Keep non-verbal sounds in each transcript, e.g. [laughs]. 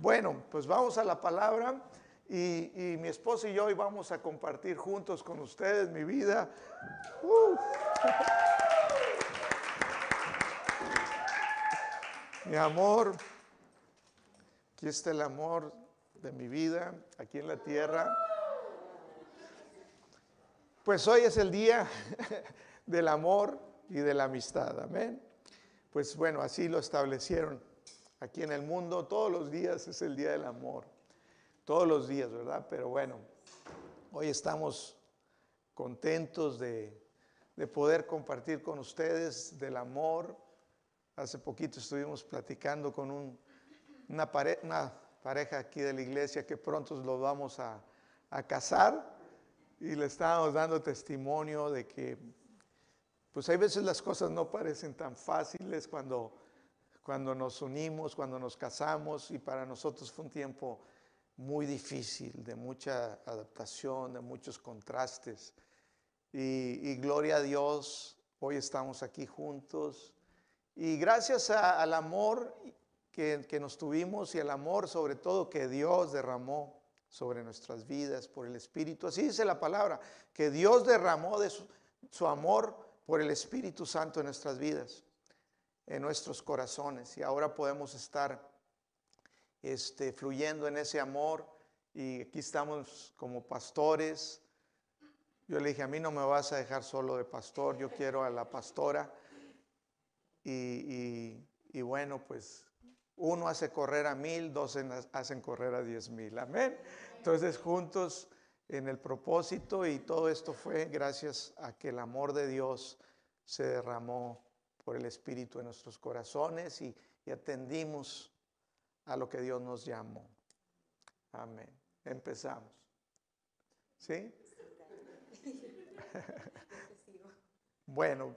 Bueno, pues vamos a la palabra y, mi esposo y yo hoy vamos a compartir juntos con ustedes mi vida. Uh. Mi amor, aquí está el amor de mi vida, aquí en la tierra. Pues hoy es el día [laughs] del amor y de la amistad, amén. Pues bueno, así lo establecieron aquí en el mundo. Todos los días es el día del amor. Todos los días, ¿verdad? Pero bueno, hoy estamos contentos de, poder compartir con ustedes del amor. Hace poquito estuvimos platicando con una, una, pareja aquí de la iglesia que pronto lo vamos a, a casar y le estábamos dando testimonio de que pues hay veces las cosas no parecen tan fáciles cuando, cuando nos unimos, cuando nos casamos y para nosotros fue un tiempo muy difícil, de mucha adaptación, de muchos contrastes. Y, gloria a Dios, hoy estamos aquí juntos. Y gracias al amor que, que, nos tuvimos y al amor sobre todo que Dios derramó sobre nuestras vidas por el Espíritu. Así dice la palabra, que Dios derramó de su, su amor por el Espíritu Santo en nuestras vidas, en nuestros corazones. Y ahora podemos estar este, fluyendo en ese amor. Y aquí estamos como pastores. Yo le dije, a mí no me vas a dejar solo de pastor, yo quiero a la pastora. Y, y bueno, pues uno hace correr a mil, dos hacen correr a diez mil. Amén. Entonces juntos en el propósito y todo esto fue gracias a que el amor de Dios se derramó por el Espíritu en nuestros corazones y, atendimos a lo que Dios nos llamó. Amén. Empezamos. ¿Sí? [laughs] bueno,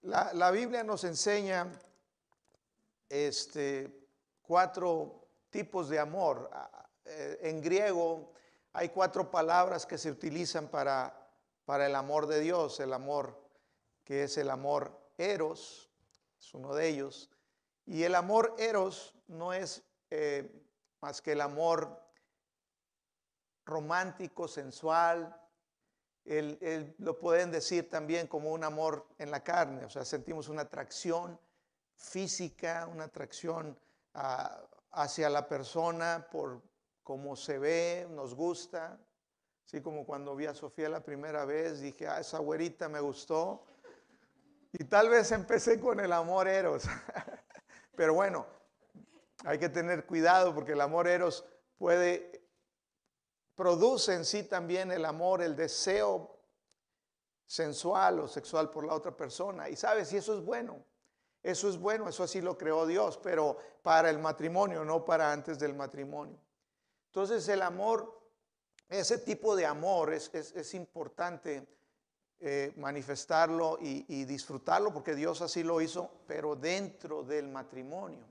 la, la, Biblia nos enseña este, cuatro tipos de amor. Eh, en griego hay cuatro palabras que se utilizan para, para el amor de Dios, el amor que es el amor eros, es uno de ellos. Y el amor eros no es eh, más que el amor romántico, sensual. lo pueden decir también como un amor en la carne, o sea, sentimos una atracción física, una atracción ah, hacia la persona por cómo se ve, nos gusta. Así como cuando vi a Sofía la primera vez, dije, ah, esa güerita me gustó. Y tal vez empecé con el amor eros. [laughs] Pero bueno, hay que tener cuidado porque el amor eros puede, produce en sí también el amor, el deseo sensual o sexual por la otra persona. Y sabes, y eso es bueno. Eso es bueno, eso así lo creó Dios, pero para el matrimonio, no para antes del matrimonio. Entonces el amor, ese tipo de amor es, es importante eh, manifestarlo y, disfrutarlo, porque Dios así lo hizo, pero dentro del matrimonio.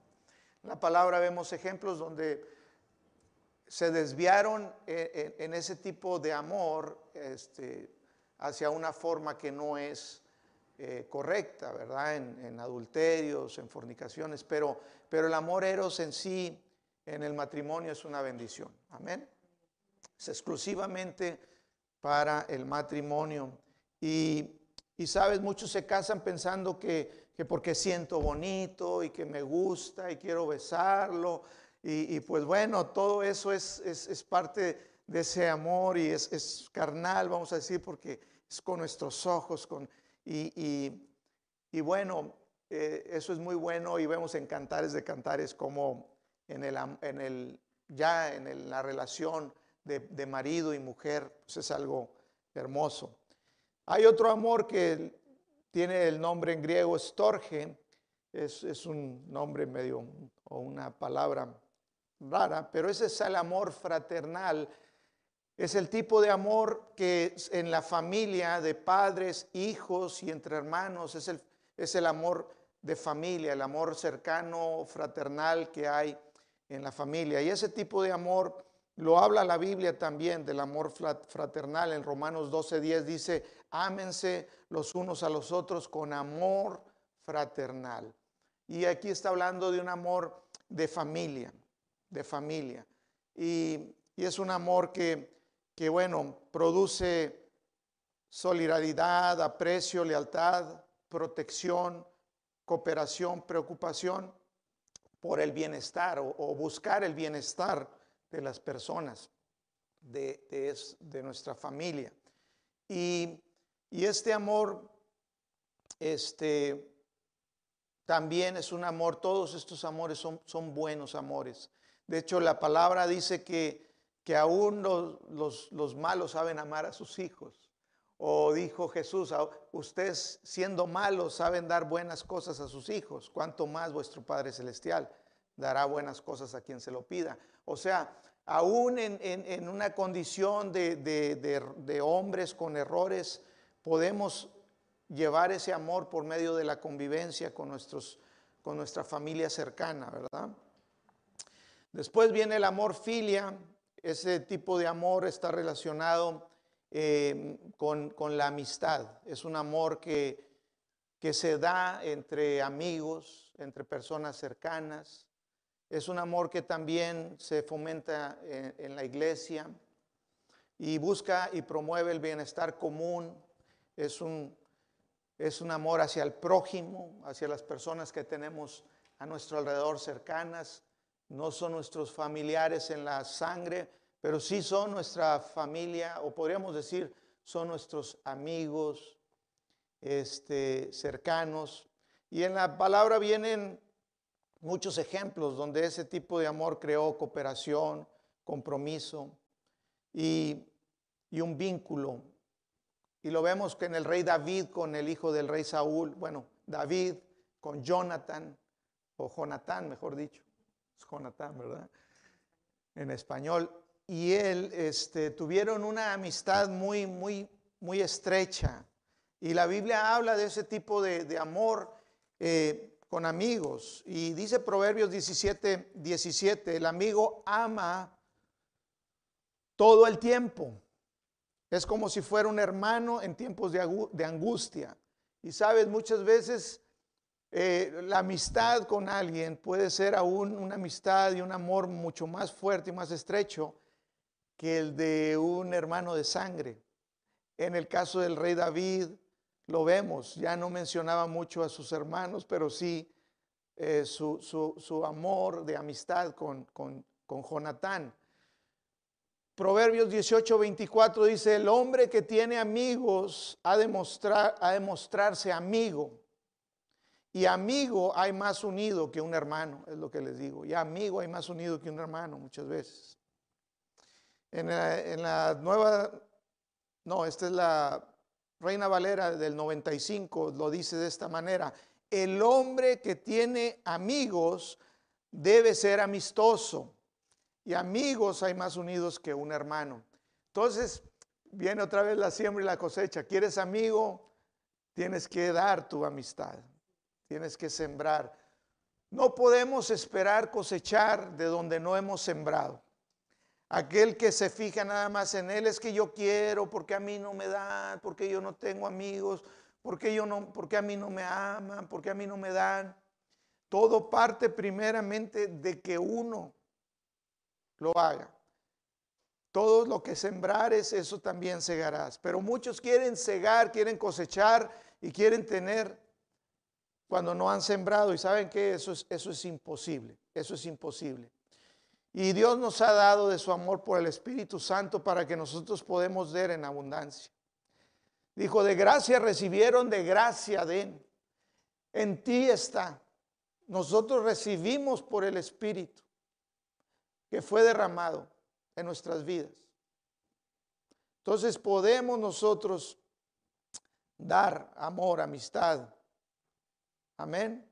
En la palabra vemos ejemplos donde se desviaron eh, en, ese tipo de amor este, hacia una forma que no es eh, correcta, ¿verdad? En, adulterios, en fornicaciones, pero, pero el amor eros en sí, en el matrimonio, es una bendición. Amén. Es exclusivamente para el matrimonio. Y, sabes, muchos se casan pensando que, porque siento bonito y que me gusta y quiero besarlo. Y, pues bueno, todo eso es, es, parte de ese amor y es, carnal, vamos a decir, porque es con nuestros ojos. Con, y, bueno, eh, eso es muy bueno y vemos en Cantares de Cantares como en el, en el ya en la relación de, de, marido y mujer, pues es algo hermoso. Hay otro amor que tiene el nombre en griego estorge, es, es un nombre medio o una palabra rara, pero ese es el amor fraternal. Es el tipo de amor que en la familia de padres, hijos y entre hermanos es el, es el amor de familia, el amor cercano, fraternal que hay en la familia. Y ese tipo de amor lo habla la Biblia también del amor fraternal. En Romanos 12:10 dice, ámense los unos a los otros con amor fraternal. Y aquí está hablando de un amor de familia. de familia. Y, es un amor que, que, bueno, produce solidaridad, aprecio, lealtad, protección, cooperación, preocupación por el bienestar o, buscar el bienestar de las personas, de, de, nuestra familia. Y, y, este amor, este, también es un amor, todos estos amores son, son buenos amores. De hecho, la palabra dice que, que aún los, los malos saben amar a sus hijos. O dijo Jesús, ustedes siendo malos saben dar buenas cosas a sus hijos, cuanto más vuestro Padre Celestial dará buenas cosas a quien se lo pida. O sea, aún en, una condición de, hombres con errores, podemos llevar ese amor por medio de la convivencia con, nuestros, con nuestra familia cercana, ¿verdad? Después viene el amor filia, ese tipo de amor está relacionado Em, con, la amistad. Es un amor que, que se da entre amigos, entre personas cercanas. Es un amor que también se fomenta en, la iglesia y busca y promueve el bienestar común. Es un, es un amor hacia el prójimo, hacia las personas que tenemos a nuestro alrededor cercanas. No son nuestros familiares en la sangre, pero sí son nuestra familia, o podríamos decir, son nuestros amigos este, cercanos. Y en la palabra vienen muchos ejemplos donde ese tipo de amor creó cooperación, compromiso y, y un vínculo. Y lo vemos que en el rey David con el hijo del rey Saúl, bueno, David con Jonathan, o Jonatán, mejor dicho, es Jonatán, ¿verdad? En español y él este, tuvieron una amistad muy, muy, muy estrecha. Y la Biblia habla de ese tipo de, amor eh, con amigos. Y dice Proverbios 17, 17, el amigo ama todo el tiempo. Es como si fuera un hermano en tiempos de, angustia. Y sabes, muchas veces eh, la amistad con alguien puede ser aún una amistad y un amor mucho más fuerte y más estrecho que el de un hermano de sangre. En el caso del rey David, lo vemos, ya no mencionaba mucho a sus hermanos, pero sí eh, su, amor de amistad con, con, con Jonatán. Proverbios 18, 24 dice, el hombre que tiene amigos ha de, mostrar, ha mostrarse amigo. Y amigo hay más unido que un hermano, es lo que les digo. Y amigo hay más unido que un hermano muchas veces. En la, nueva, no, esta es la Reina Valera del 95, lo dice de esta manera. El hombre que tiene amigos debe ser amistoso. Y amigos hay más unidos que un hermano. Entonces, viene otra vez la siembra y la cosecha. ¿Quieres amigo? Tienes que dar tu amistad. Tienes que sembrar. No podemos esperar cosechar de donde no hemos sembrado. Aquel que se fija nada más en él es que yo quiero, porque a mí no me dan, porque yo no tengo amigos, porque, yo no, porque a mí no me aman, porque a mí no me dan. Todo parte primeramente de que uno lo haga. Todo lo que sembrares, eso también segarás. Pero muchos quieren cegar, quieren cosechar y quieren tener cuando no han sembrado. Y saben que eso es, eso es imposible. Eso es imposible. Y Dios nos ha dado de su amor por el Espíritu Santo para que nosotros podamos ver en abundancia. Dijo, de gracia recibieron, de gracia den. En ti está. Nosotros recibimos por el Espíritu que fue derramado en nuestras vidas. Entonces podemos nosotros dar amor, amistad. Amén.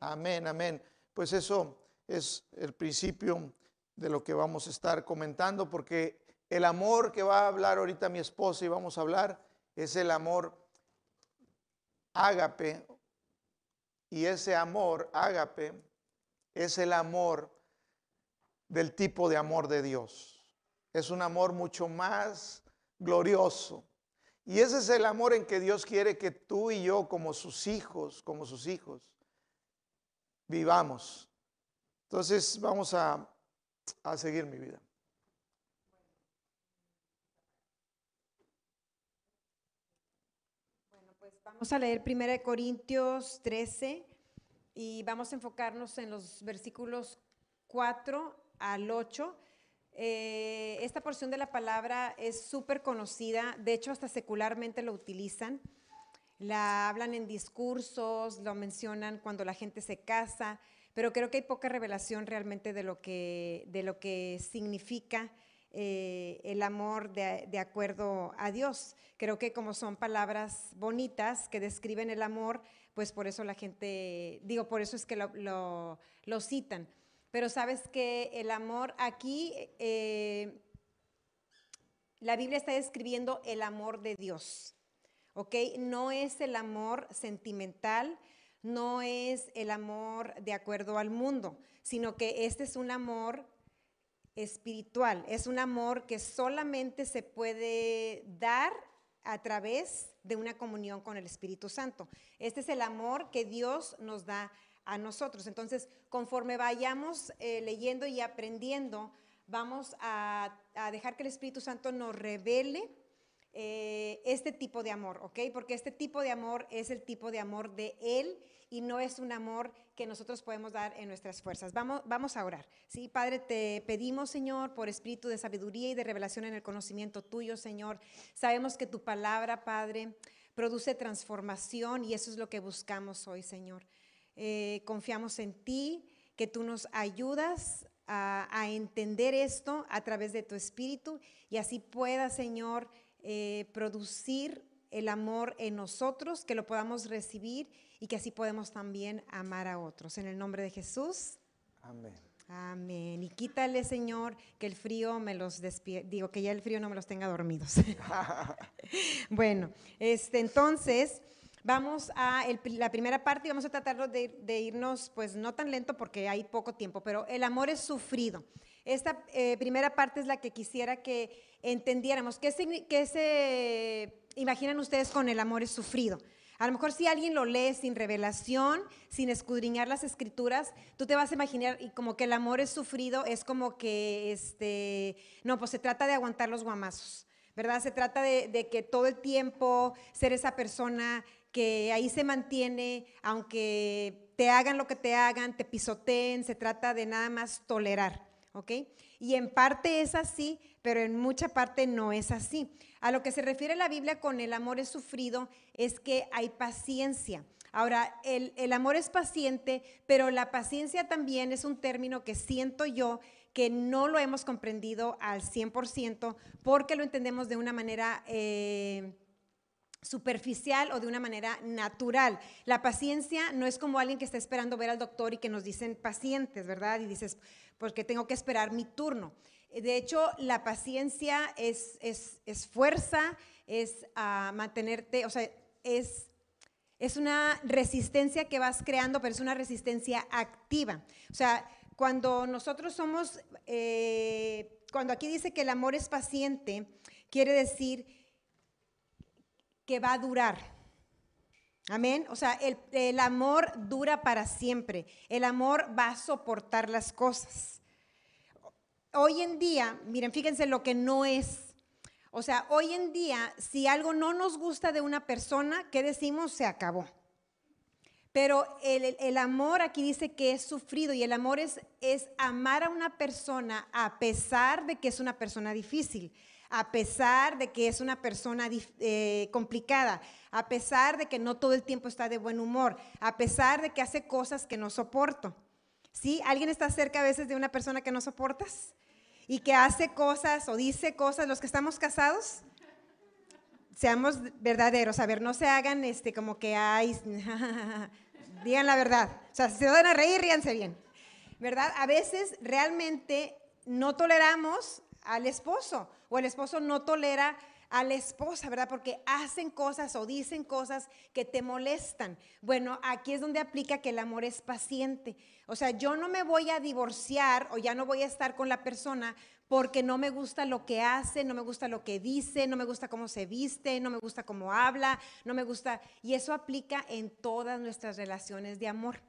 Amén, amén. Pues eso es el principio de lo que vamos a estar comentando, porque el amor que va a hablar ahorita mi esposa y vamos a hablar es el amor ágape. Y ese amor ágape es el amor del tipo de amor de Dios. Es un amor mucho más glorioso. Y ese es el amor en que Dios quiere que tú y yo, como sus hijos, como sus hijos, vivamos. Entonces vamos a, a seguir mi vida. Bueno, pues vamos a leer 1 Corintios 13 y vamos a enfocarnos en los versículos 4 al 8. Eh, esta porción de la palabra es súper conocida, de hecho hasta secularmente lo utilizan. La hablan en discursos, lo mencionan cuando la gente se casa, pero creo que hay poca revelación realmente de lo que, de lo que significa eh, el amor de, acuerdo a Dios. Creo que como son palabras bonitas que describen el amor, pues por eso la gente, digo, por eso es que lo, citan. Pero sabes que el amor aquí, eh, la Biblia está describiendo el amor de Dios. ¿ok? No es el amor sentimental, no es el amor de acuerdo al mundo, sino que este es un amor espiritual, es un amor que solamente se puede dar a través de una comunión con el Espíritu Santo. Este es el amor que Dios nos da a nosotros. Entonces, conforme vayamos eh, leyendo y aprendiendo, vamos a, a dejar que el Espíritu Santo nos revele eh, este tipo de amor, ¿ok? Porque este tipo de amor es el tipo de amor de Él y no es un amor que nosotros podemos dar en nuestras fuerzas. Vamos, vamos a orar. Sí, Padre, te pedimos, Señor, por espíritu de sabiduría y de revelación en el conocimiento tuyo, Señor. Sabemos que tu palabra, Padre, produce transformación y eso es lo que buscamos hoy, Señor. Eh, confiamos en ti, que tú nos ayudas a, a entender esto a través de tu espíritu y así pueda, Señor, eh, producir el amor en nosotros, que lo podamos recibir y que así podemos también amar a otros. En el nombre de Jesús. Amén. Amén. Y quítale, Señor, que el frío me los despierte, digo, que ya el frío no me los tenga dormidos. [laughs] bueno, este, entonces vamos a la primera parte y vamos a tratar de, de, irnos, pues no tan lento porque hay poco tiempo, pero el amor es sufrido. Esta eh, primera parte es la que quisiera que entendiéramos. ¿Qué se, imaginan ustedes con el amor es sufrido? A lo mejor si alguien lo lee sin revelación, sin escudriñar las escrituras, tú te vas a imaginar y como que el amor es sufrido, es como que, este, no, pues se trata de aguantar los guamazos, ¿verdad? Se trata de, de que todo el tiempo ser esa persona que ahí se mantiene, aunque te hagan lo que te hagan, te pisoteen, se trata de nada más tolerar. ¿Ok? Y en parte es así, pero en mucha parte no es así. A lo que se refiere la Biblia con el amor es sufrido es que hay paciencia. Ahora, el, el, amor es paciente, pero la paciencia también es un término que siento yo que no lo hemos comprendido al 100% porque lo entendemos de una manera... Eh, superficial o de una manera natural. La paciencia no es como alguien que está esperando ver al doctor y que nos dicen pacientes, ¿verdad? Y dices, porque tengo que esperar mi turno. De hecho, la paciencia es, es, fuerza, es ah, mantenerte, o sea, es, es una resistencia que vas creando, pero es una resistencia activa. O sea, cuando nosotros somos, eh, cuando aquí dice que el amor es paciente, quiere decir que va a durar. Amén. O sea, el, el, amor dura para siempre. El amor va a soportar las cosas. Hoy en día, miren, fíjense lo que no es. O sea, hoy en día, si algo no nos gusta de una persona, ¿qué decimos? Se acabó. Pero el, el, amor aquí dice que es sufrido y el amor es, es amar a una persona a pesar de que es una persona difícil a pesar de que es una persona eh, complicada, a pesar de que no todo el tiempo está de buen humor, a pesar de que hace cosas que no soporto. ¿Sí? ¿Alguien está cerca a veces de una persona que no soportas? Y que hace cosas o dice cosas, los que estamos casados, seamos verdaderos, a ver, no se hagan este como que hay, [laughs] digan la verdad. O sea, si se van a reír, ríanse bien. ¿Verdad? A veces realmente no toleramos al esposo o el esposo no tolera a la esposa, ¿verdad? Porque hacen cosas o dicen cosas que te molestan. Bueno, aquí es donde aplica que el amor es paciente. O sea, yo no me voy a divorciar o ya no voy a estar con la persona porque no me gusta lo que hace, no me gusta lo que dice, no me gusta cómo se viste, no me gusta cómo habla, no me gusta. Y eso aplica en todas nuestras relaciones de amor.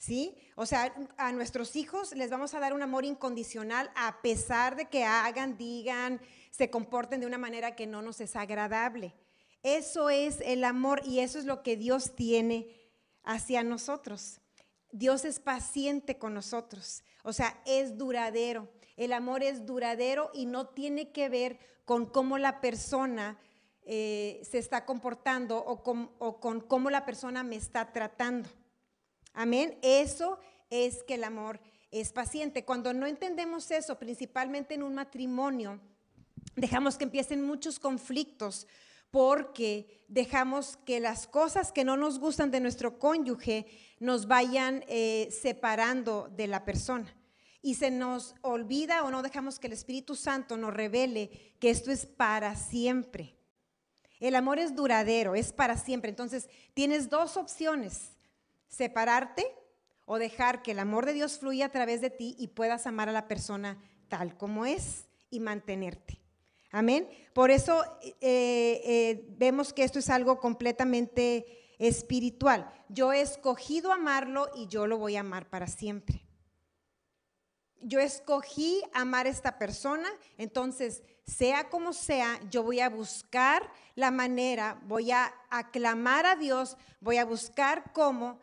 ¿Sí? O sea, a nuestros hijos les vamos a dar un amor incondicional a pesar de que hagan, digan, se comporten de una manera que no nos es agradable. Eso es el amor y eso es lo que Dios tiene hacia nosotros. Dios es paciente con nosotros, o sea, es duradero. El amor es duradero y no tiene que ver con cómo la persona eh, se está comportando o con, o con cómo la persona me está tratando. Amén. Eso es que el amor es paciente. Cuando no entendemos eso, principalmente en un matrimonio, dejamos que empiecen muchos conflictos porque dejamos que las cosas que no nos gustan de nuestro cónyuge nos vayan eh, separando de la persona. Y se nos olvida o no dejamos que el Espíritu Santo nos revele que esto es para siempre. El amor es duradero, es para siempre. Entonces, tienes dos opciones, separarte o dejar que el amor de Dios fluya a través de ti y puedas amar a la persona tal como es y mantenerte. Amén. Por eso eh, eh, vemos que esto es algo completamente espiritual. Yo he escogido amarlo y yo lo voy a amar para siempre. Yo escogí amar a esta persona, entonces, sea como sea, yo voy a buscar la manera, voy a aclamar a Dios, voy a buscar cómo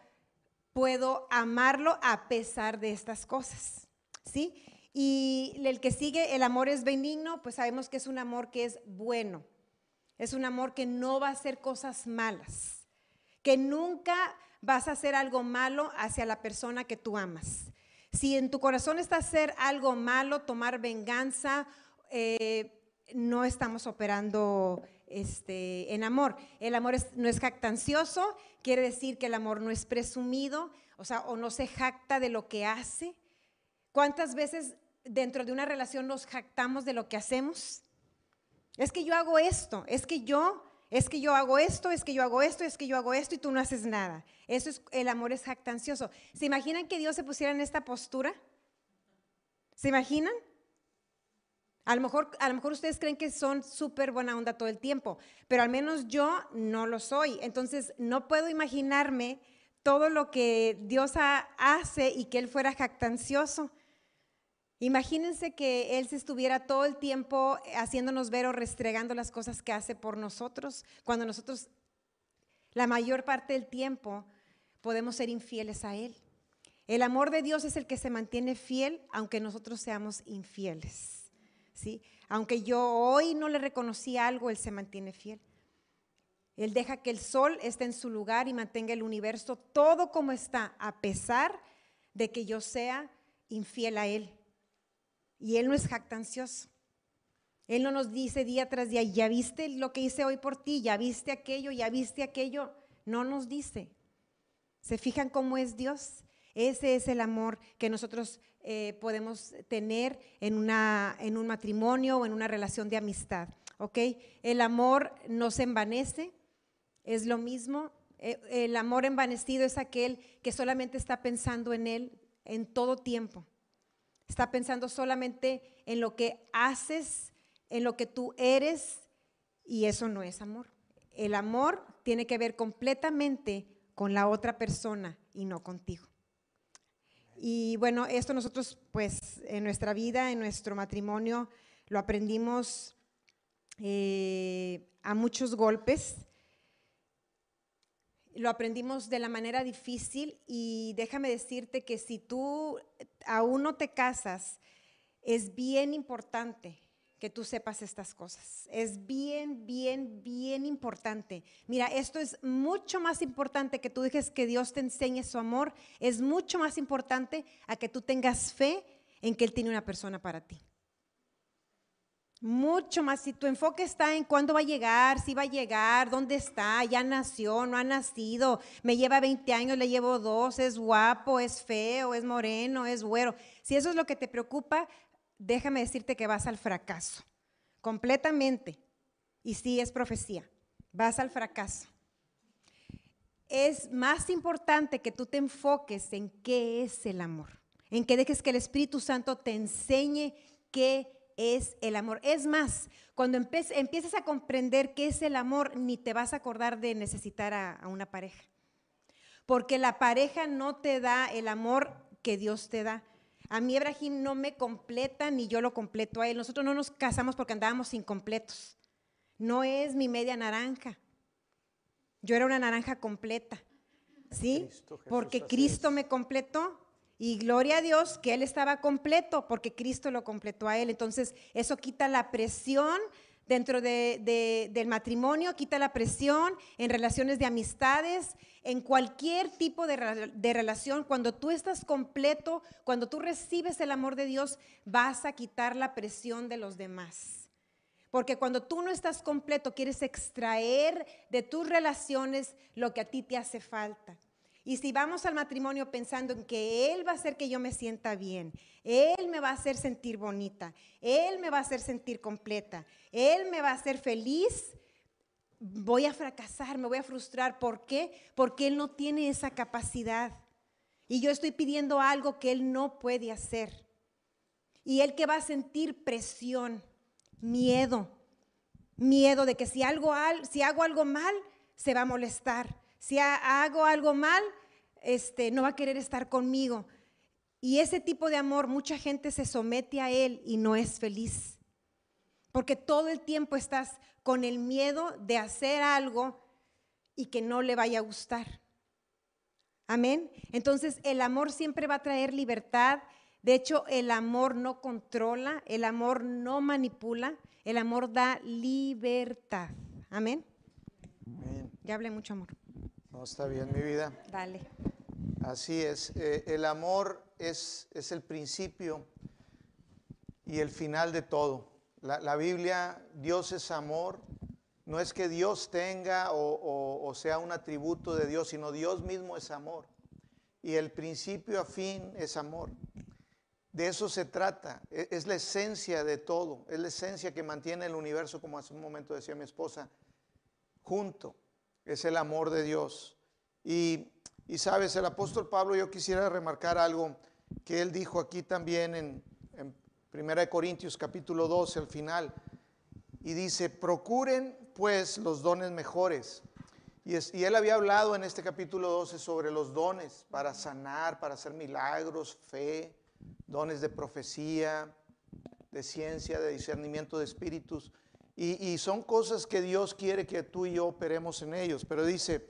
puedo amarlo a pesar de estas cosas. ¿Sí? Y el que sigue, el amor es benigno, pues sabemos que es un amor que es bueno. Es un amor que no va a hacer cosas malas. Que nunca vas a hacer algo malo hacia la persona que tú amas. Si en tu corazón está hacer algo malo, tomar venganza, eh, no estamos operando este, en amor. El amor no es jactancioso, quiere decir que el amor no es presumido, o sea, o no se jacta de lo que hace. ¿Cuántas veces dentro de una relación nos jactamos de lo que hacemos. Es que yo hago esto, es que yo, es que yo hago esto, es que yo hago esto, es que yo hago esto y tú no haces nada. Eso es, el amor es jactancioso. ¿Se imaginan que Dios se pusiera en esta postura? ¿Se imaginan? A lo mejor, a lo mejor ustedes creen que son súper buena onda todo el tiempo, pero al menos yo no lo soy. Entonces no puedo imaginarme todo lo que Dios hace y que Él fuera jactancioso. Imagínense que Él se estuviera todo el tiempo haciéndonos ver o restregando las cosas que hace por nosotros, cuando nosotros la mayor parte del tiempo podemos ser infieles a Él. El amor de Dios es el que se mantiene fiel aunque nosotros seamos infieles. ¿Sí? Aunque yo hoy no le reconocí algo, Él se mantiene fiel. Él deja que el sol esté en su lugar y mantenga el universo todo como está, a pesar de que yo sea infiel a Él. Y Él no es jactancioso. Él no nos dice día tras día, ya viste lo que hice hoy por ti, ya viste aquello, ya viste aquello. No nos dice. ¿Se fijan cómo es Dios? Ese es el amor que nosotros eh, podemos tener en, una, en un matrimonio o en una relación de amistad. ¿Ok? El amor no se envanece, es lo mismo. Eh, el amor envanecido es aquel que solamente está pensando en Él en todo tiempo. Está pensando solamente en lo que haces, en lo que tú eres, y eso no es amor. El amor tiene que ver completamente con la otra persona y no contigo. Y bueno, esto nosotros pues en nuestra vida, en nuestro matrimonio, lo aprendimos eh, a muchos golpes. Lo aprendimos de la manera difícil y déjame decirte que si tú aún no te casas, es bien importante que tú sepas estas cosas. Es bien, bien, bien importante. Mira, esto es mucho más importante que tú dejes que Dios te enseñe su amor. Es mucho más importante a que tú tengas fe en que Él tiene una persona para ti. Mucho más, si tu enfoque está en cuándo va a llegar, si va a llegar, dónde está, ya nació, no ha nacido, me lleva 20 años, le llevo dos, es guapo, es feo, es moreno, es güero. Si eso es lo que te preocupa, déjame decirte que vas al fracaso, completamente. Y sí es profecía, vas al fracaso. Es más importante que tú te enfoques en qué es el amor, en que dejes que el Espíritu Santo te enseñe qué es el amor. Es más, cuando empiezas a comprender qué es el amor, ni te vas a acordar de necesitar a, una pareja. porque la pareja no te da el amor que Dios te da. A mí Ibrahim no me completa ni yo lo completo a él. Nosotros no nos casamos porque andábamos incompletos. No es mi media naranja. Yo era una naranja completa. ¿Sí? porque Cristo me completó. Y gloria a Dios que Él estaba completo porque Cristo lo completó a Él. Entonces, eso quita la presión dentro del matrimonio, quita la presión en relaciones de amistades, en cualquier tipo de, relación. Cuando tú estás completo, cuando tú recibes el amor de Dios, vas a quitar la presión de los demás. Porque cuando tú no estás completo, quieres extraer de tus relaciones lo que a ti te hace falta. Y si vamos al matrimonio pensando en que Él va a hacer que yo me sienta bien, Él me va a hacer sentir bonita, Él me va a hacer sentir completa, Él me va a hacer feliz, voy a fracasar, me voy a frustrar. ¿Por qué? Porque Él no tiene esa capacidad. Y yo estoy pidiendo algo que Él no puede hacer. Y Él que va a sentir presión, miedo, miedo de que si, algo, si hago algo mal, se va a molestar si hago algo mal, este, no va a querer estar conmigo. Y ese tipo de amor, mucha gente se somete a él y no es feliz. Porque todo el tiempo estás con el miedo de hacer algo y que no le vaya a gustar. Amén. Entonces el amor siempre va a traer libertad. De hecho, el amor no controla, el amor no manipula, el amor da libertad. Amén. Amén. Ya hablé mucho amor. No, está bien mi vida. Dale. Así es. Eh, el amor es, es, el principio y el final de todo. La, Biblia, Dios es amor. No es que Dios tenga o, sea un atributo de Dios, sino Dios mismo es amor. Y el principio a fin es amor. De eso se trata. Es, es la esencia de todo. Es la esencia que mantiene el universo, como hace un momento decía mi esposa, junto es el amor de Dios. Y, sabes, el apóstol Pablo, yo quisiera remarcar algo que él dijo aquí también en, en 1 Corintios capítulo 12, al final. Y dice, procuren pues los dones mejores. Y, y, él había hablado en este capítulo 12 sobre los dones para sanar, para hacer milagros, fe, dones de profecía, de ciencia, de discernimiento de espíritus. Y, son cosas que Dios quiere que tú y yo operemos en ellos. Pero dice,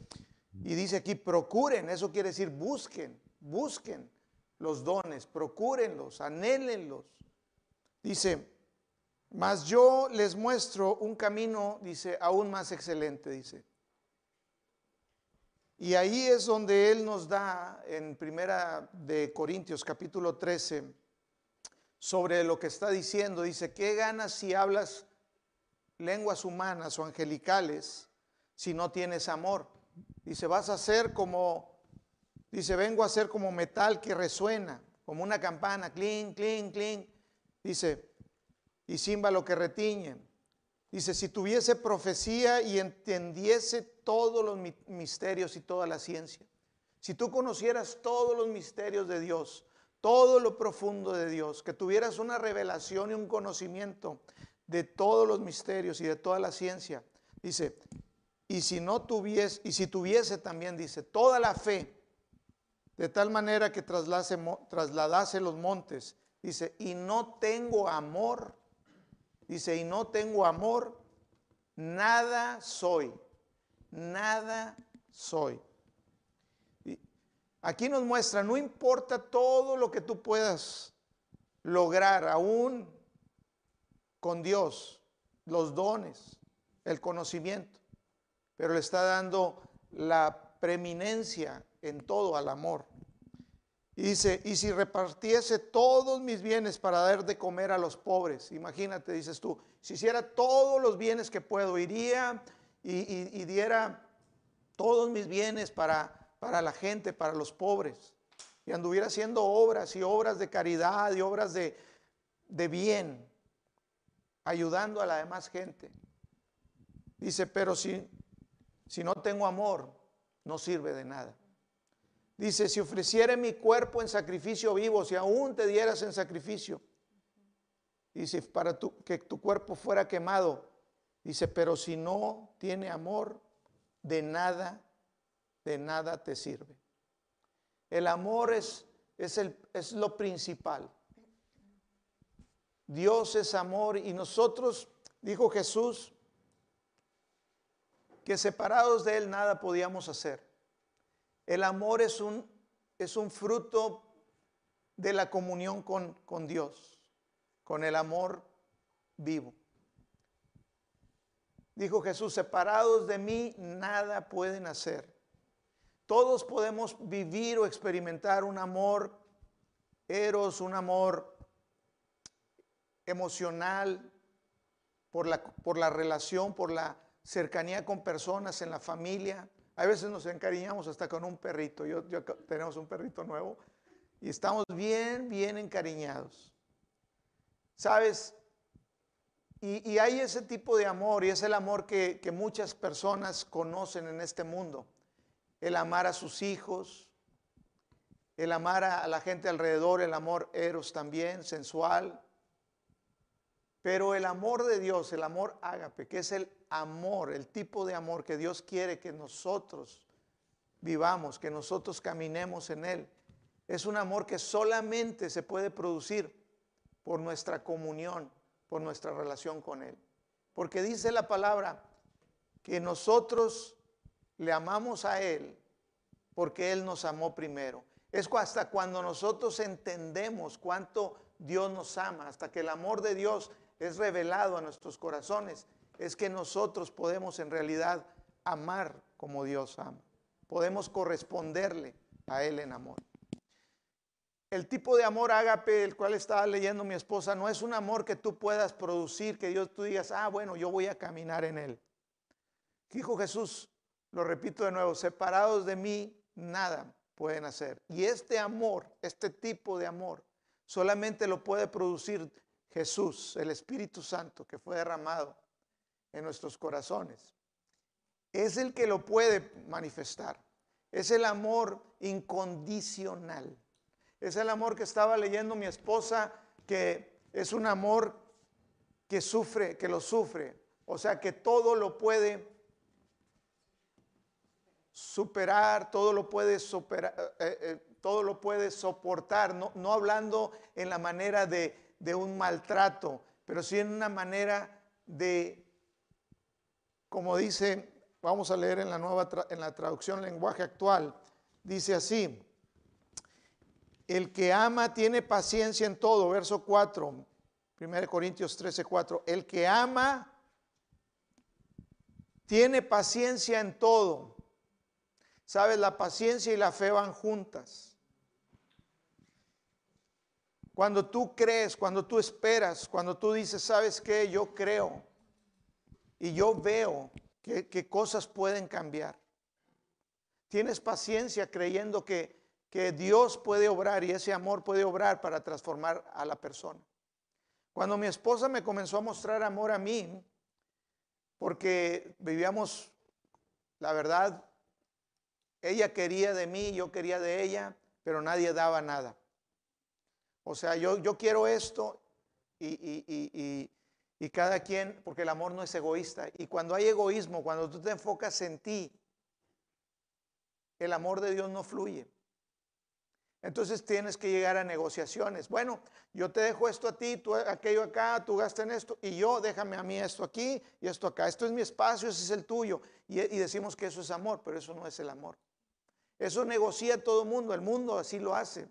y dice aquí, procuren, eso quiere decir busquen, busquen los dones, procúrenlos, anhélenlos. Dice, mas yo les muestro un camino, dice, aún más excelente, dice. Y ahí es donde Él nos da en Primera de Corintios capítulo 13 sobre lo que está diciendo. Dice, ¿qué ganas si hablas lenguas humanas o angelicales si no tienes amor. Dice, vas a ser como, dice, vengo a ser como metal que resuena, como una campana, clink, clink, clink. Dice, y címbalo que retiñe. Dice, si tuviese profecía y entendiese todos los misterios y toda la ciencia, si tú conocieras todos los misterios de Dios, todo lo profundo de Dios, que tuvieras una revelación y un conocimiento de todos los misterios y de toda la ciencia. Dice, y si no tuviese, y si tuviese también, dice, toda la fe, de tal manera que traslase, trasladase los montes, dice, y no tengo amor, dice, y no tengo amor, nada soy, nada soy. aquí nos muestra, no importa todo lo que tú puedas lograr, aún con Dios, los dones, el conocimiento, pero le está dando la preeminencia en todo al amor. Y dice, y si repartiese todos mis bienes para dar de comer a los pobres, imagínate, dices tú, si hiciera todos los bienes que puedo, iría y, diera todos mis bienes para, para la gente, para los pobres, y anduviera haciendo obras y obras de caridad y obras de, de bien, ayudando a la demás gente. Dice, pero si, si no tengo amor, no sirve de nada. Dice, si ofreciere mi cuerpo en sacrificio vivo, si aún te dieras en sacrificio, dice, para que tu cuerpo fuera quemado, dice, pero si no tiene amor, de nada, de nada te sirve. El amor es, es, el, es lo principal. Dios es amor y nosotros, dijo Jesús, que separados de Él nada podíamos hacer. El amor es un, es un fruto de la comunión con, con Dios, con el amor vivo. Dijo Jesús, separados de mí nada pueden hacer. Todos podemos vivir o experimentar un amor eros, un amor emocional, por la, por la relación, por la cercanía con personas en la familia. A veces nos encariñamos hasta con un perrito. Yo, yo tenemos un perrito nuevo y estamos bien, bien encariñados. ¿Sabes? Y, y, hay ese tipo de amor y es el amor que, que muchas personas conocen en este mundo. El amar a sus hijos, el amar a la gente alrededor, el amor eros también, sensual, pero el amor de Dios, el amor ágape, que es el amor, el tipo de amor que Dios quiere que nosotros vivamos, que nosotros caminemos en Él, es un amor que solamente se puede producir por nuestra comunión, por nuestra relación con Él. Porque dice la palabra que nosotros le amamos a Él porque Él nos amó primero. Es hasta cuando nosotros entendemos cuánto Dios nos ama, hasta que el amor de Dios es revelado a nuestros corazones, es que nosotros podemos en realidad amar como Dios ama. Podemos corresponderle a Él en amor. El tipo de amor ágape, el cual estaba leyendo mi esposa, no es un amor que tú puedas producir, que Dios tú digas, ah, bueno, yo voy a caminar en Él. Dijo Jesús, lo repito de nuevo, separados de mí, nada pueden hacer. Y este amor, este tipo de amor, solamente lo puede producir Jesús, el Espíritu Santo que fue derramado en nuestros corazones. Es el que lo puede manifestar. Es el amor incondicional. Es el amor que estaba leyendo mi esposa, que es un amor que sufre, que lo sufre. O sea, que todo lo puede superar, todo lo puede superar, eh, eh, todo lo puede soportar, no, no hablando en la manera de, de un maltrato, pero sí en una manera de, como dice, vamos a leer en la nueva, en la traducción lenguaje actual, dice así, el que ama tiene paciencia en todo, verso 4, 1 Corintios 13, 4, el que ama tiene paciencia en todo. Sabes, la paciencia y la fe van juntas. Cuando tú crees, cuando tú esperas, cuando tú dices, ¿sabes qué? Yo creo y yo veo que, cosas pueden cambiar. Tienes paciencia creyendo que, que Dios puede obrar y ese amor puede obrar para transformar a la persona. Cuando mi esposa me comenzó a mostrar amor a mí, porque vivíamos, la verdad, ella quería de mí, yo quería de ella, pero nadie daba nada. O sea, yo, quiero esto y, y, cada quien, porque el amor no es egoísta. Y cuando hay egoísmo, cuando tú te enfocas en ti, el amor de Dios no fluye. Entonces tienes que llegar a negociaciones. Bueno, yo te dejo esto a ti, tú aquello acá, tú gastas en esto, y yo déjame a mí esto aquí y esto acá. Esto es mi espacio, ese es el tuyo. Y, y decimos que eso es amor, pero eso no es el amor. Eso negocia todo el mundo, el mundo así lo hace.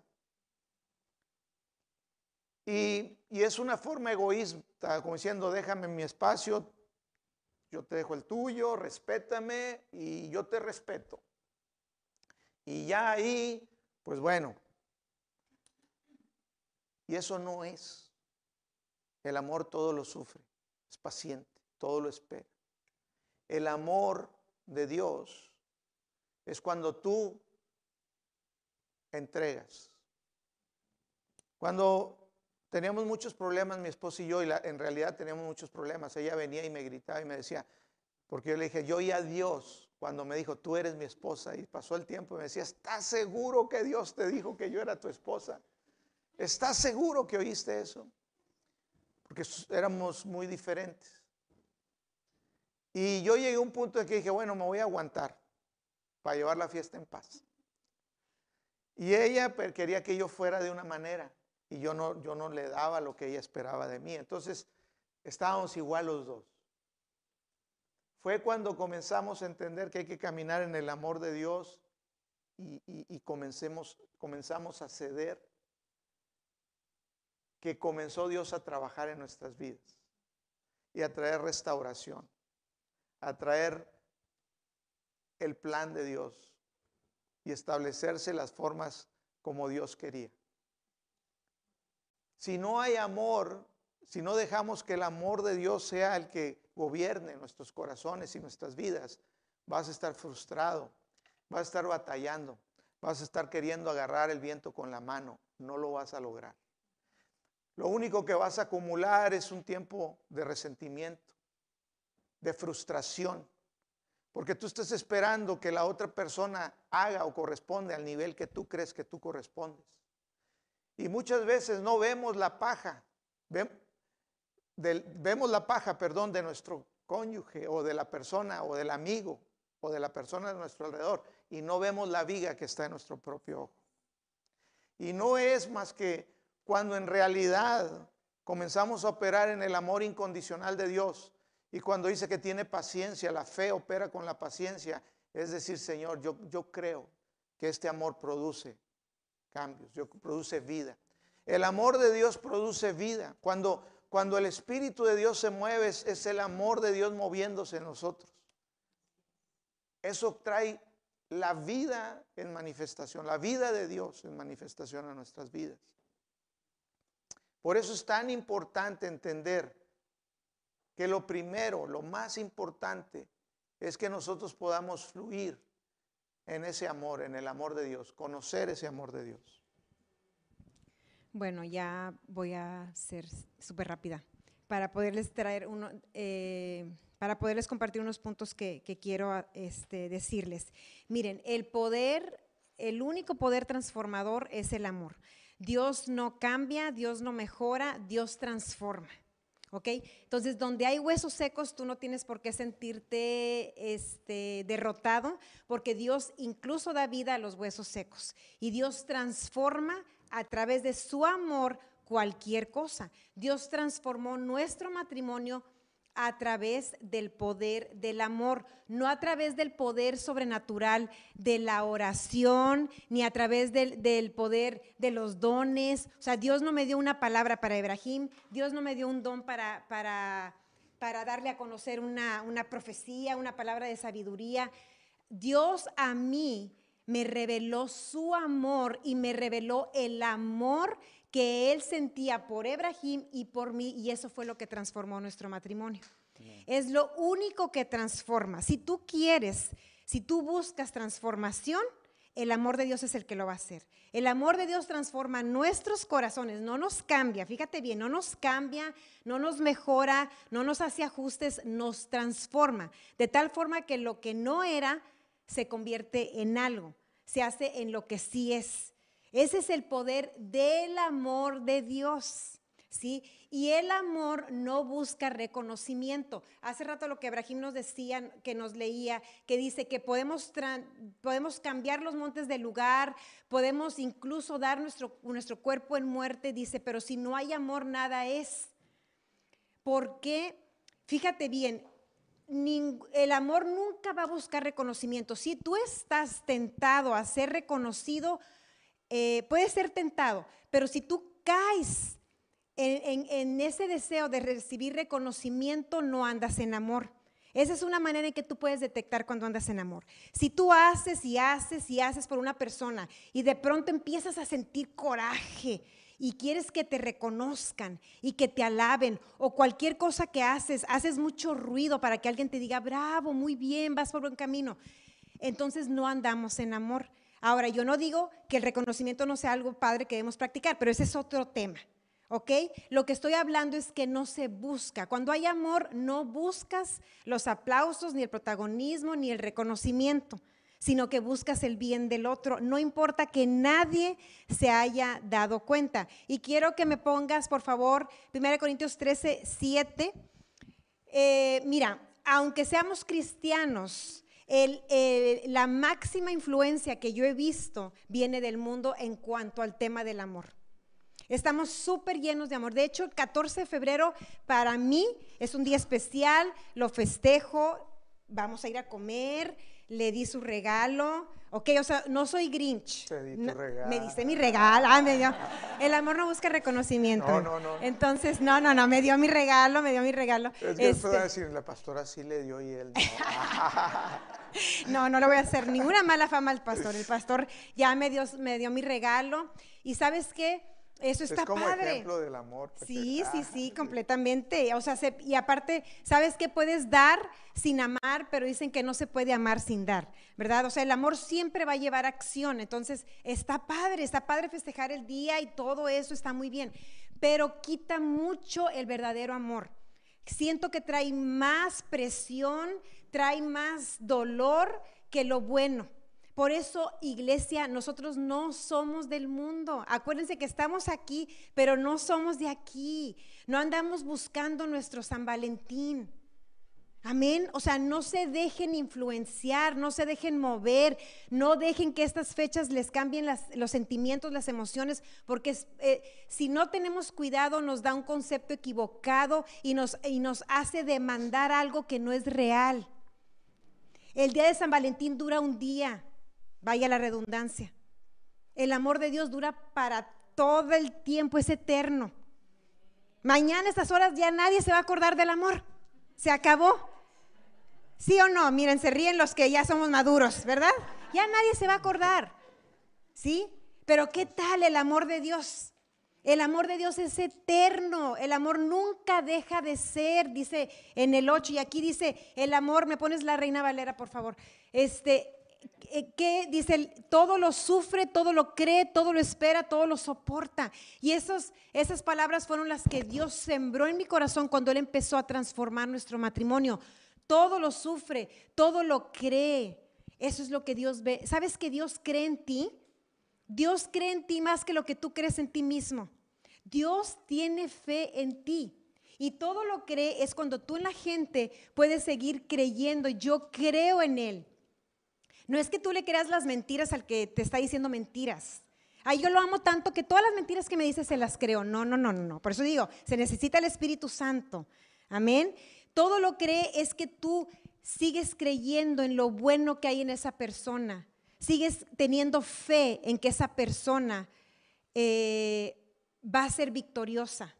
Y, es una forma egoísta, como diciendo, déjame mi espacio, yo te dejo el tuyo, respétame y yo te respeto. Y ya ahí, pues bueno. Y eso no es. El amor todo lo sufre, es paciente, todo lo espera. El amor de Dios es cuando tú entregas. Cuando Teníamos muchos problemas, mi esposo y yo, y en realidad teníamos muchos problemas. Ella venía y me gritaba y me decía, porque yo le dije, yo y a Dios, cuando me dijo, tú eres mi esposa, y pasó el tiempo y me decía, ¿estás seguro que Dios te dijo que yo era tu esposa? ¿Estás seguro que oíste eso? Porque éramos muy diferentes. Y yo llegué a un punto en que dije, bueno, me voy a aguantar para llevar la fiesta en paz. Y ella quería que yo fuera de una manera y yo no, yo no le daba lo que ella esperaba de mí. Entonces estábamos igual los dos. Fue cuando comenzamos a entender que hay que caminar en el amor de Dios y, comencemos, comenzamos a ceder, que comenzó Dios a trabajar en nuestras vidas y a traer restauración, a traer el plan de Dios y establecerse las formas como Dios quería. Si no hay amor, si no dejamos que el amor de Dios sea el que gobierne nuestros corazones y nuestras vidas, vas a estar frustrado, vas a estar batallando, vas a estar queriendo agarrar el viento con la mano, no lo vas a lograr. Lo único que vas a acumular es un tiempo de resentimiento, de frustración, porque tú estás esperando que la otra persona haga o corresponde al nivel que tú crees que tú correspondes. Y muchas veces no vemos la paja, vemos la paja, perdón, de nuestro cónyuge o de la persona o del amigo o de la persona de nuestro alrededor y no vemos la viga que está en nuestro propio ojo. Y no es más que cuando en realidad comenzamos a operar en el amor incondicional de Dios y cuando dice que tiene paciencia, la fe opera con la paciencia, es decir, Señor, yo, yo creo que este amor produce cambios, yo, produce vida. El amor de Dios produce vida. Cuando, cuando el Espíritu de Dios se mueve, es el amor de Dios moviéndose en nosotros. Eso trae la vida en manifestación, la vida de Dios en manifestación a nuestras vidas. Por eso es tan importante entender que lo primero, lo más importante, es que nosotros podamos fluir en ese amor, en el amor de Dios, conocer ese amor de Dios. Bueno, ya voy a ser súper rápida para poderles traer uno, eh, para poderles compartir unos puntos que, quiero este, decirles. Miren, el poder, el único poder transformador es el amor. Dios no cambia, Dios no mejora, Dios transforma. ¿Ok? Entonces, donde hay huesos secos, tú no tienes por qué sentirte este, derrotado, porque Dios incluso da vida a los huesos secos. Y Dios transforma a través de su amor cualquier cosa. Dios transformó nuestro matrimonio a través del poder del amor, no a través del poder sobrenatural de la oración, ni a través del, poder de los dones. O sea, Dios no me dio una palabra para Ibrahim, Dios no me dio un don para, para, para darle a conocer una, una profecía, una palabra de sabiduría. Dios a mí me reveló su amor y me reveló el amor que él sentía por Ebrahim y por mí, y eso fue lo que transformó nuestro matrimonio. Es lo único que transforma. Si tú quieres, si tú buscas transformación, el amor de Dios es el que lo va a hacer. El amor de Dios transforma nuestros corazones, no nos cambia, fíjate bien, no nos cambia, no nos mejora, no nos hace ajustes, nos transforma. De tal forma que lo que no era se convierte en algo, se hace en lo que sí es. Ese es el poder del amor de Dios. ¿Sí? Y el amor no busca reconocimiento. Hace rato lo que Abraham nos decía, que nos leía, que dice que podemos, podemos cambiar los montes de lugar, podemos incluso dar nuestro, nuestro cuerpo en muerte, dice, pero si no hay amor, nada es. Porque, fíjate bien, el amor nunca va a buscar reconocimiento. Si tú estás tentado a ser reconocido, eh, puedes ser tentado, pero si tú caes en, en, ese deseo de recibir reconocimiento, no andas en amor. Esa es una manera en que tú puedes detectar cuando andas en amor. Si tú haces y haces y haces por una persona y de pronto empiezas a sentir coraje y quieres que te reconozcan y que te alaben o cualquier cosa que haces, haces mucho ruido para que alguien te diga, bravo, muy bien, vas por buen camino, entonces no andamos en amor. Ahora, yo no digo que el reconocimiento no sea algo padre que debemos practicar, pero ese es otro tema. ¿Ok? Lo que estoy hablando es que no se busca. Cuando hay amor, no buscas los aplausos, ni el protagonismo, ni el reconocimiento, sino que buscas el bien del otro. No importa que nadie se haya dado cuenta. Y quiero que me pongas, por favor, 1 Corintios 13, 7. Eh, mira, aunque seamos cristianos, la máxima influencia que yo he visto viene del mundo en cuanto al tema del amor. Estamos súper llenos de amor. De hecho, el 14 de febrero para mí es un día especial, lo festejo, vamos a ir a comer, le di su regalo. Ok, o sea, no soy Grinch. Te di tu regalo. Me diste mi regalo. Ah, me dio. El amor no busca reconocimiento. No, no, no. Entonces, no, no, no, me dio mi regalo, me dio mi regalo. Es que Este, puedo decir, la pastora sí le dio y él no. [laughs] No, no le voy a hacer ninguna mala fama al pastor. El pastor ya me dio, me dio mi regalo. Y sabes qué? Eso está es como padre. ejemplo del amor. pues, Sí, sí, sí, completamente. O sea, se- y aparte, ¿sabes qué puedes dar sin amar? Pero dicen que no se puede amar sin dar, ¿verdad? O sea, el amor siempre va a llevar acción. Entonces, está padre, está padre festejar el día y todo eso está muy bien. Pero quita mucho el verdadero amor. Siento que trae más presión, trae más dolor que lo bueno. Por eso, iglesia, nosotros no somos del mundo. Acuérdense que estamos aquí, pero no somos de aquí. No andamos buscando nuestro San Valentín. Amén. O sea, no se dejen influenciar, no se dejen mover, no dejen que estas fechas les cambien los sentimientos, las emociones, porque eh, si no tenemos cuidado nos da un concepto equivocado y nos hace demandar algo que no es real. El día de San Valentín dura un día, vaya la redundancia. El amor de Dios dura para todo el tiempo, es eterno. Mañana a estas horas ya nadie se va a acordar del amor. Se acabó. ¿Sí o no? Miren, se ríen los que ya somos maduros, ¿verdad? Ya nadie se va a acordar. ¿Sí? Pero ¿qué tal el amor de Dios? El amor de Dios es eterno, el amor nunca deja de ser, dice en el 8 y aquí dice, el amor, me pones la Reina Valera, por favor. Este que dice, todo lo sufre, todo lo cree, todo lo espera, todo lo soporta. Y esos, esas palabras fueron las que Dios sembró en mi corazón cuando Él empezó a transformar nuestro matrimonio. Todo lo sufre, todo lo cree. Eso es lo que Dios ve. ¿Sabes que Dios cree en ti? Dios cree en ti más que lo que tú crees en ti mismo. Dios tiene fe en ti. Y todo lo cree es cuando tú en la gente puedes seguir creyendo. Yo creo en Él. No es que tú le creas las mentiras al que te está diciendo mentiras. Ay, yo lo amo tanto que todas las mentiras que me dice se las creo. No, no, no, no. Por eso digo, se necesita el Espíritu Santo. Amén. Todo lo cree es que tú sigues creyendo en lo bueno que hay en esa persona. Sigues teniendo fe en que esa persona eh, va a ser victoriosa.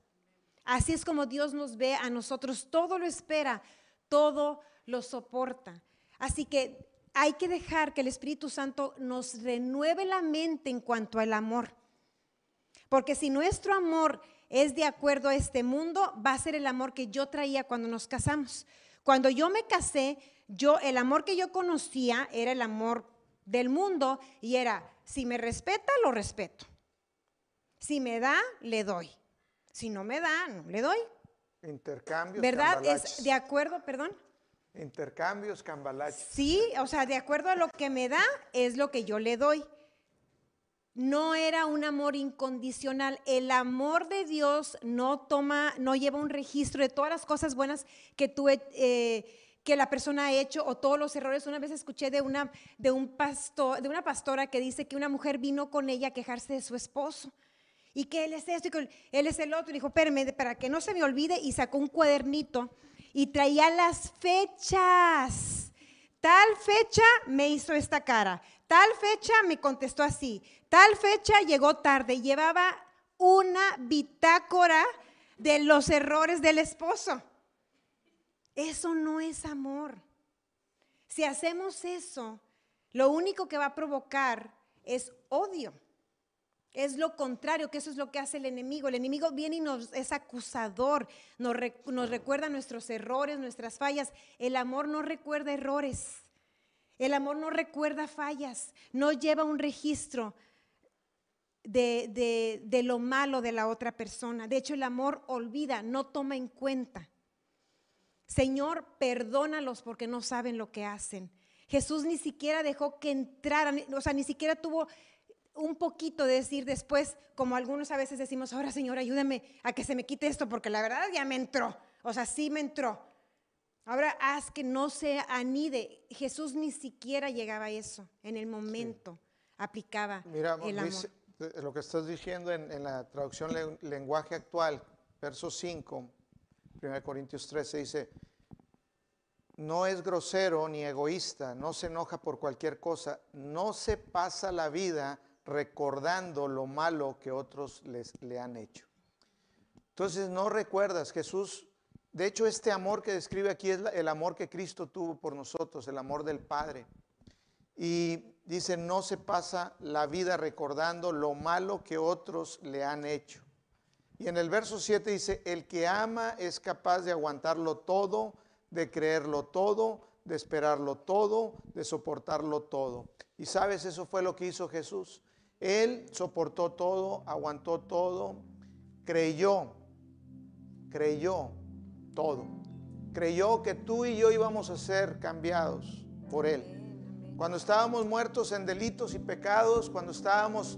Así es como Dios nos ve a nosotros. Todo lo espera, todo lo soporta. Así que hay que dejar que el Espíritu Santo nos renueve la mente en cuanto al amor. Porque si nuestro amor es de acuerdo a este mundo, va a ser el amor que yo traía cuando nos casamos. Cuando yo me casé, yo el amor que yo conocía era el amor del mundo y era si me respeta, lo respeto. Si me da, le doy. Si no me da, no le doy. Intercambios, ¿Verdad? Es de acuerdo, perdón. Intercambios, cambalaches. Sí, o sea, de acuerdo a lo que me da, es lo que yo le doy. No era un amor incondicional. El amor de Dios no toma, no lleva un registro de todas las cosas buenas que tú, eh, que la persona ha hecho o todos los errores. Una vez escuché de una, de un pastor, de una pastora que dice que una mujer vino con ella a quejarse de su esposo. Y que él es esto y que él es el otro. Y dijo, espérame, para que no se me olvide. Y sacó un cuadernito y traía las fechas. Tal fecha me hizo esta cara. Tal fecha me contestó así. Tal fecha llegó tarde. Llevaba una bitácora de los errores del esposo. Eso no es amor. Si hacemos eso, lo único que va a provocar es odio. Es lo contrario, que eso es lo que hace el enemigo. El enemigo viene y nos es acusador, nos, nos recuerda nuestros errores, nuestras fallas. El amor no recuerda errores. El amor no recuerda fallas, no lleva un registro de, de- de lo malo de la otra persona. De hecho, el amor olvida, no toma en cuenta. Señor, perdónalos porque no saben lo que hacen. Jesús ni siquiera dejó que entraran, o sea, ni siquiera tuvo un poquito de decir después, como algunos a veces decimos, ahora Señor, ayúdame a que se me quite esto, porque la verdad ya me entró, o sea, sí me entró. Ahora haz que no se anide. Jesús ni siquiera llegaba a eso. En el momento aplicaba Mira, el amor. dice, eh, lo que estás diciendo en, en la traducción len- lenguaje actual, verso 5, 1 Corintios 13, dice, no es grosero ni egoísta, no se enoja por cualquier cosa, no se pasa la vida recordando lo malo que otros les, le han hecho. Entonces no recuerdas, Jesús, de hecho este amor que describe aquí es el amor que Cristo tuvo por nosotros, el amor del Padre. Y dice, no se pasa la vida recordando lo malo que otros le han hecho. Y en el verso 7 dice, el que ama es capaz de aguantarlo todo, de creerlo todo, de esperarlo todo, de soportarlo todo. Y sabes, eso fue lo que hizo Jesús. Él soportó todo, aguantó todo, creyó, creyó todo. Creyó que tú y yo íbamos a ser cambiados por Él. Cuando estábamos muertos en delitos y pecados, cuando estábamos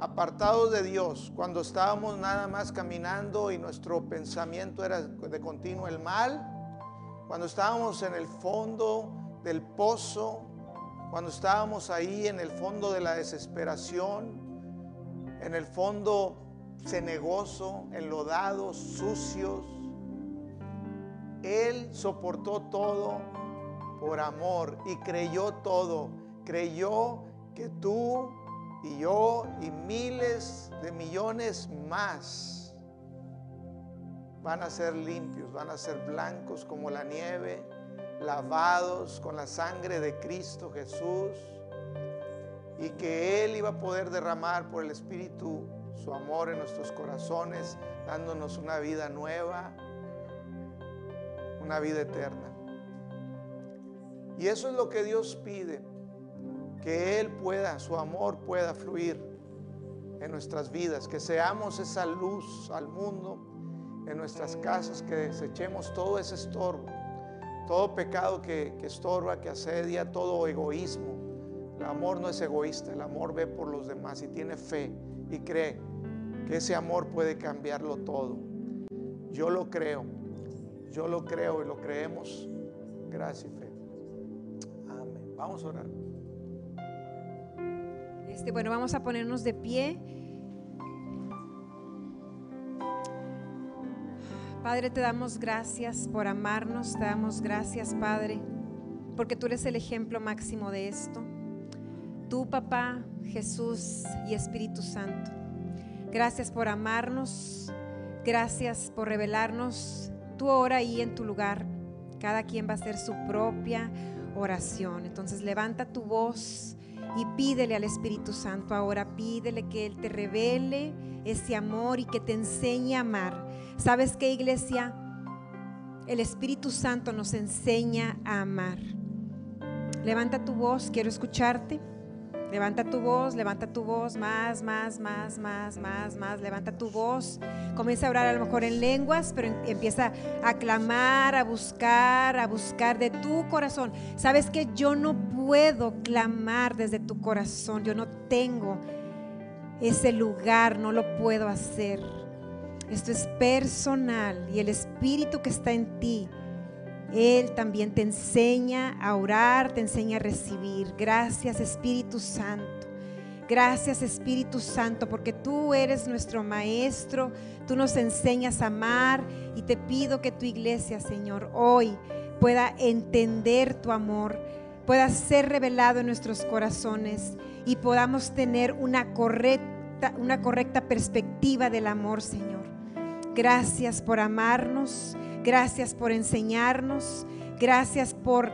apartados de Dios, cuando estábamos nada más caminando y nuestro pensamiento era de continuo el mal, cuando estábamos en el fondo del pozo, cuando estábamos ahí en el fondo de la desesperación, en el fondo cenegoso, enlodados, sucios, Él soportó todo por amor y creyó todo. Creyó que tú y yo y miles de millones más van a ser limpios, van a ser blancos como la nieve, lavados con la sangre de Cristo Jesús y que Él iba a poder derramar por el Espíritu su amor en nuestros corazones, dándonos una vida nueva, una vida eterna. Y eso es lo que Dios pide, que Él pueda, su amor pueda fluir en nuestras vidas, que seamos esa luz al mundo, en nuestras casas, que desechemos todo ese estorbo, todo pecado que, que estorba, que asedia, todo egoísmo. El amor no es egoísta, el amor ve por los demás y tiene fe y cree que ese amor puede cambiarlo todo. Yo lo creo, yo lo creo y lo creemos. Gracias y fe. Amén. Vamos a orar. Este, bueno, vamos a ponernos de pie. Padre, te damos gracias por amarnos, te damos gracias, Padre, porque tú eres el ejemplo máximo de esto. Tú, papá, Jesús y Espíritu Santo. Gracias por amarnos, gracias por revelarnos. Tú ora ahí en tu lugar. Cada quien va a hacer su propia oración. Entonces levanta tu voz y pídele al Espíritu Santo ahora, pídele que Él te revele ese amor y que te enseñe a amar. ¿Sabes qué, iglesia? El Espíritu Santo nos enseña a amar. Levanta tu voz, quiero escucharte. Levanta tu voz, levanta tu voz, más, más, más, más, más, más. Levanta tu voz. Comienza a orar a lo mejor en lenguas, pero em- empieza a clamar, a buscar, a buscar de tu corazón. Sabes que yo no puedo clamar desde tu corazón. Yo no tengo ese lugar, no lo puedo hacer. Esto es personal y el Espíritu que está en ti él también te enseña a orar, te enseña a recibir. Gracias Espíritu Santo. Gracias Espíritu Santo, porque tú eres nuestro Maestro, tú nos enseñas a amar y te pido que tu iglesia, Señor, hoy pueda entender tu amor, pueda ser revelado en nuestros corazones y podamos tener una correcta, una correcta perspectiva del amor, Señor. Gracias por amarnos. Gracias por enseñarnos. Gracias por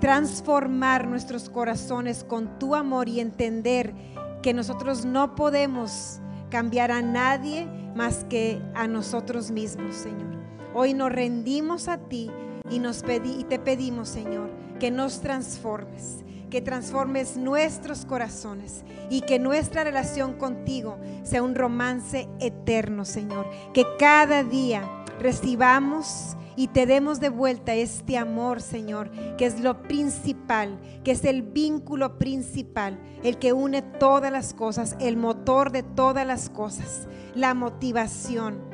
transformar nuestros corazones con tu amor y entender que nosotros no podemos cambiar a nadie más que a nosotros mismos, Señor. Hoy nos rendimos a ti y, nos y te pedimos, Señor, que nos transformes, que transformes nuestros corazones y que nuestra relación contigo sea un romance eterno, Señor. Que cada día recibamos y te demos de vuelta este amor, Señor, que es lo principal, que es el vínculo principal, el que une todas las cosas, el motor de todas las cosas, la motivación.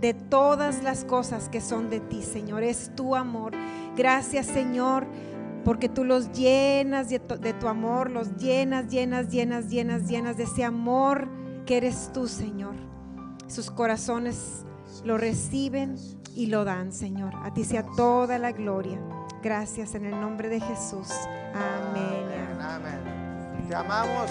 de todas las cosas que son de ti, Señor. Es tu amor. Gracias, Señor, porque tú los llenas de tu, amor, los llenas, llenas, llenas, llenas, llenas de ese amor que eres tú, Señor. Sus corazones lo reciben y lo dan, Señor. A ti sea toda la gloria. Gracias en el nombre de Jesús. Amén. Amén. Te amamos.